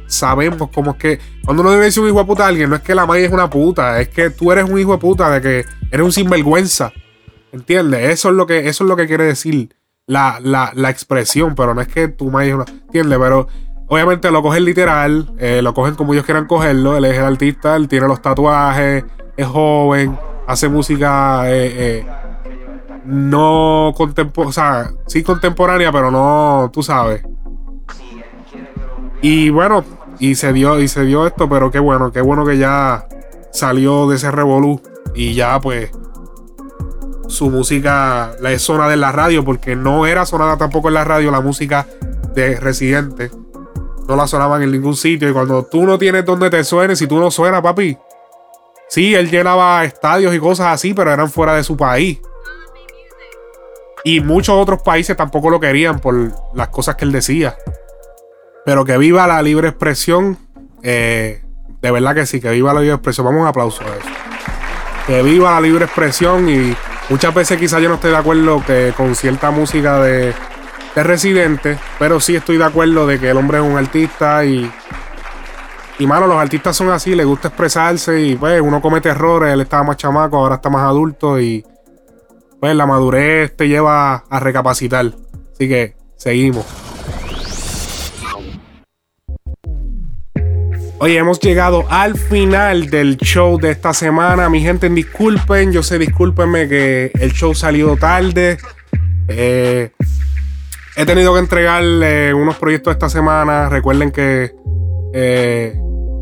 [SPEAKER 1] sabemos como es que. Cuando uno debe decir un hijo de puta a alguien, no es que la madre es una puta, es que tú eres un hijo de puta, de que eres un sinvergüenza. ¿Entiendes? Eso es lo que, eso es lo que quiere decir la, la, la expresión, pero no es que tu madre es una. ¿Entiendes? Pero obviamente lo cogen literal, eh, lo cogen como ellos quieran cogerlo. Él es el artista, él tiene los tatuajes, es joven, hace música eh, eh, no contemporánea, o sea, sí contemporánea, pero no, tú sabes. Y bueno, y se dio, y se dio esto, pero qué bueno, qué bueno que ya salió de ese revolú y ya pues su música la es sonada en la radio porque no era sonada tampoco en la radio la música de Residente. No la sonaban en ningún sitio y cuando tú no tienes donde te suene, si tú no suena, papi. Sí, él llenaba estadios y cosas así, pero eran fuera de su país. Y muchos otros países tampoco lo querían por las cosas que él decía. Pero que viva la libre expresión. eh, de verdad que sí, que viva la libre expresión. Vamos un aplauso a eso. Que viva la libre expresión. Y muchas veces quizás yo no estoy de acuerdo que con cierta música de, de Residente. Pero sí estoy de acuerdo de que el hombre es un artista y. Y mano, los artistas son así, les gusta expresarse y pues uno comete errores, él estaba más chamaco, ahora está más adulto y pues la madurez te lleva a recapacitar. Así que seguimos. Oye, hemos llegado al final del show de esta semana. Mi gente, disculpen, yo sé, discúlpenme que el show salió tarde. Eh, he tenido que entregarle unos proyectos esta semana. Recuerden que eh,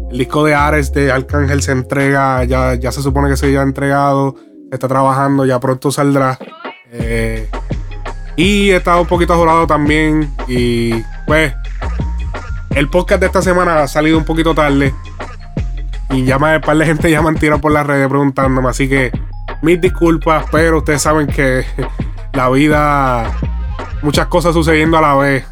[SPEAKER 1] el disco de Ares de Arcángel se entrega, ya, ya se supone que se ya ha entregado, está trabajando, ya pronto saldrá. Eh, y he estado un poquito jurado también. Y pues, el podcast de esta semana ha salido un poquito tarde. Y ya me, par de gente ya me han tirado por las redes preguntándome. Así que mis disculpas, pero ustedes saben que la vida, muchas cosas sucediendo a la vez.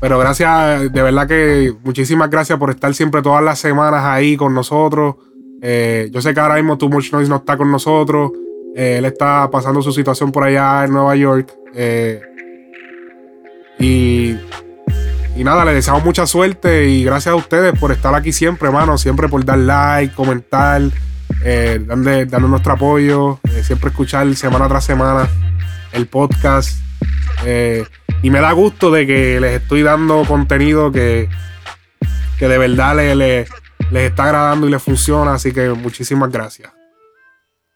[SPEAKER 1] Pero gracias, de verdad que muchísimas gracias por estar siempre todas las semanas ahí con nosotros. Eh, yo sé que ahora mismo Too Much Noise no está con nosotros. Eh, él está pasando su situación por allá en Nueva York. Eh, y, y nada, le deseamos mucha suerte y gracias a ustedes por estar aquí siempre, hermano. Siempre por dar like, comentar, darnos nuestro apoyo. siempre escuchar semana tras semana el podcast. Eh, y me da gusto de que les estoy dando contenido que, que de verdad le- le- les está agradando y les funciona. Así que muchísimas gracias.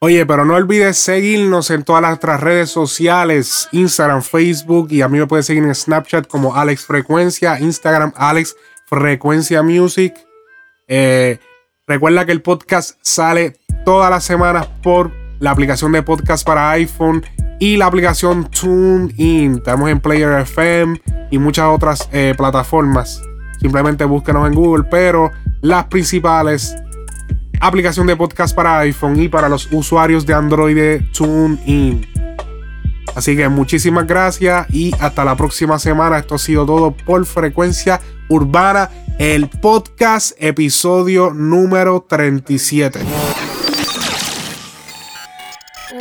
[SPEAKER 1] Oye, pero no olvides seguirnos en todas las otras redes sociales, Instagram, Facebook y a mí me puedes seguir en Snapchat como Alex Frecuencia, Instagram Alex Frecuencia Music. Eh, recuerda que el podcast sale todas las semanas por la aplicación de podcast para iPhone y la aplicación TuneIn. Estamos en Player FM y muchas otras eh, plataformas. Simplemente búsquenos en Google, pero las principales aplicación de podcast para iPhone y para los usuarios de Android TuneIn. Así que muchísimas gracias y hasta la próxima semana. Esto ha sido todo por Frecuencia Urbana, el podcast episodio número 37.